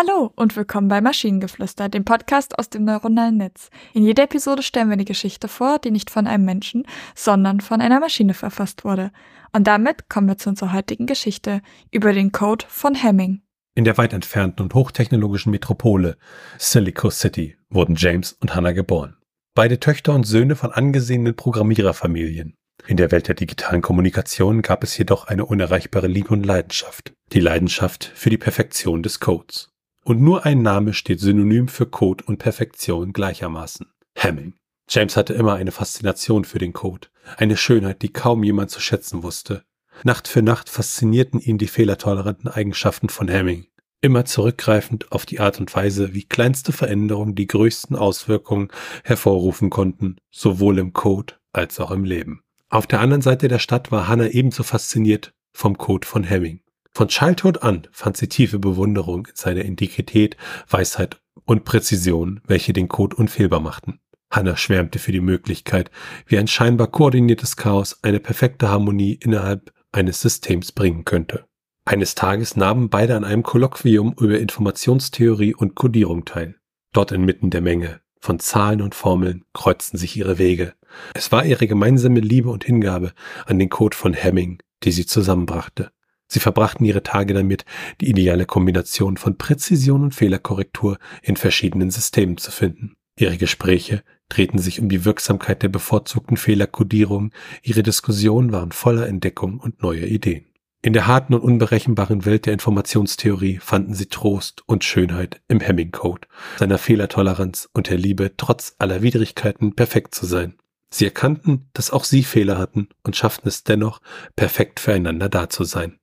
Hallo und willkommen bei Maschinengeflüster, dem Podcast aus dem neuronalen Netz. In jeder Episode stellen wir eine Geschichte vor, die nicht von einem Menschen, sondern von einer Maschine verfasst wurde. Und damit kommen wir zu unserer heutigen Geschichte über den Code von Hemming. In der weit entfernten und hochtechnologischen Metropole Silico City wurden James und Hannah geboren. Beide Töchter und Söhne von angesehenen Programmiererfamilien. In der Welt der digitalen Kommunikation gab es jedoch eine unerreichbare Liebe und Leidenschaft. Die Leidenschaft für die Perfektion des Codes. Und nur ein Name steht synonym für Code und Perfektion gleichermaßen. Hamming. James hatte immer eine Faszination für den Code. Eine Schönheit, die kaum jemand zu schätzen wusste. Nacht für Nacht faszinierten ihn die fehlertoleranten Eigenschaften von Hamming. Immer zurückgreifend auf die Art und Weise, wie kleinste Veränderungen die größten Auswirkungen hervorrufen konnten, sowohl im Code als auch im Leben. Auf der anderen Seite der Stadt war Hannah ebenso fasziniert vom Code von Hemming. Von Childhood an fand sie tiefe Bewunderung in seiner Integrität, Weisheit und Präzision, welche den Code unfehlbar machten. Hannah schwärmte für die Möglichkeit, wie ein scheinbar koordiniertes Chaos eine perfekte Harmonie innerhalb eines Systems bringen könnte. Eines Tages nahmen beide an einem Kolloquium über Informationstheorie und Codierung teil. Dort inmitten der Menge von Zahlen und Formeln kreuzten sich ihre Wege. Es war ihre gemeinsame Liebe und Hingabe an den Code von Hemming, die sie zusammenbrachte. Sie verbrachten ihre Tage damit, die ideale Kombination von Präzision und Fehlerkorrektur in verschiedenen Systemen zu finden. Ihre Gespräche drehten sich um die Wirksamkeit der bevorzugten Fehlerkodierung, ihre Diskussionen waren voller Entdeckung und neuer Ideen. In der harten und unberechenbaren Welt der Informationstheorie fanden sie Trost und Schönheit im Hemming-Code, seiner Fehlertoleranz und der Liebe, trotz aller Widrigkeiten perfekt zu sein. Sie erkannten, dass auch sie Fehler hatten und schafften es dennoch, perfekt füreinander da zu sein.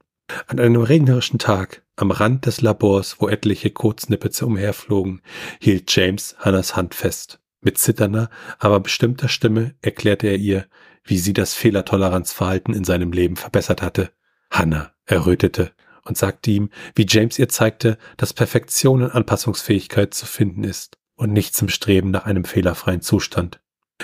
An einem regnerischen Tag, am Rand des Labors, wo etliche Codesnippets umherflogen, hielt James Hannas Hand fest. Mit zitternder, aber bestimmter Stimme erklärte er ihr, wie sie das Fehlertoleranzverhalten in seinem Leben verbessert hatte. Hannah errötete und sagte ihm, wie James ihr zeigte, dass Perfektion und Anpassungsfähigkeit zu finden ist und nicht zum Streben nach einem fehlerfreien Zustand.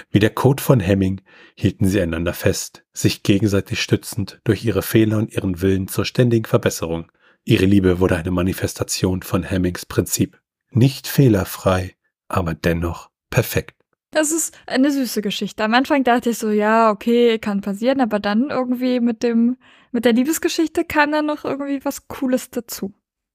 Wie der Code von Hemming hielten sie einander fest, sich gegenseitig stützend durch ihre Fehler und ihren Willen zur ständigen Verbesserung. Ihre Liebe wurde eine Manifestation von Hemmings Prinzip. Nicht fehlerfrei, aber dennoch perfekt. Das ist eine süße Geschichte. Am Anfang dachte ich so, ja, okay, kann passieren, aber dann irgendwie mit dem, mit der Liebesgeschichte kam dann noch irgendwie was Cooles dazu.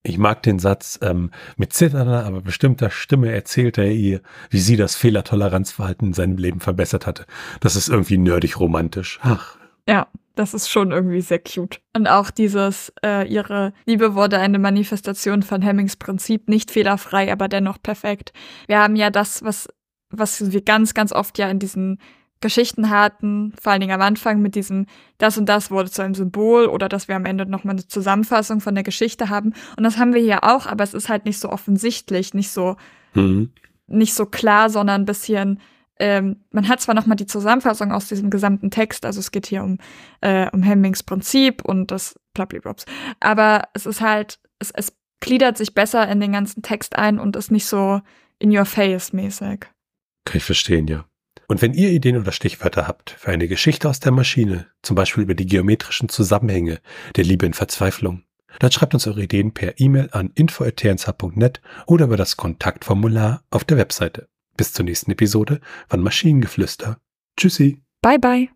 Ich mag den Satz, ähm, mit zitternder, aber bestimmter Stimme erzählte er ihr, wie sie das Fehlertoleranzverhalten in seinem Leben verbessert hatte. Das ist irgendwie nerdig romantisch. Ach. Ja, das ist schon irgendwie sehr cute. Und auch dieses, äh, ihre Liebe wurde eine Manifestation von Hemmings Prinzip, nicht fehlerfrei, aber dennoch perfekt. Wir haben ja das, was, was wir ganz, ganz oft ja in diesen Geschichten hatten, vor allen Dingen am Anfang mit diesem, das und das wurde zu einem Symbol oder dass wir am Ende nochmal eine Zusammenfassung von der Geschichte haben. Und das haben wir hier auch, aber es ist halt nicht so offensichtlich, nicht so, mhm. nicht so klar, sondern ein bisschen, ähm, man hat zwar nochmal die Zusammenfassung aus diesem gesamten Text, also es geht hier um, äh, um Hemmings Prinzip und das Plappy-Props, aber es ist halt, es, es gliedert sich besser in den ganzen Text ein und ist nicht so in your face mäßig. Kann ich verstehen, ja. Und wenn ihr Ideen oder Stichwörter habt für eine Geschichte aus der Maschine, zum Beispiel über die geometrischen Zusammenhänge der Liebe in Verzweiflung, dann schreibt uns eure Ideen per E-Mail an info.tnsh.net oder über das Kontaktformular auf der Webseite. Bis zur nächsten Episode von Maschinengeflüster. Tschüssi. Bye bye.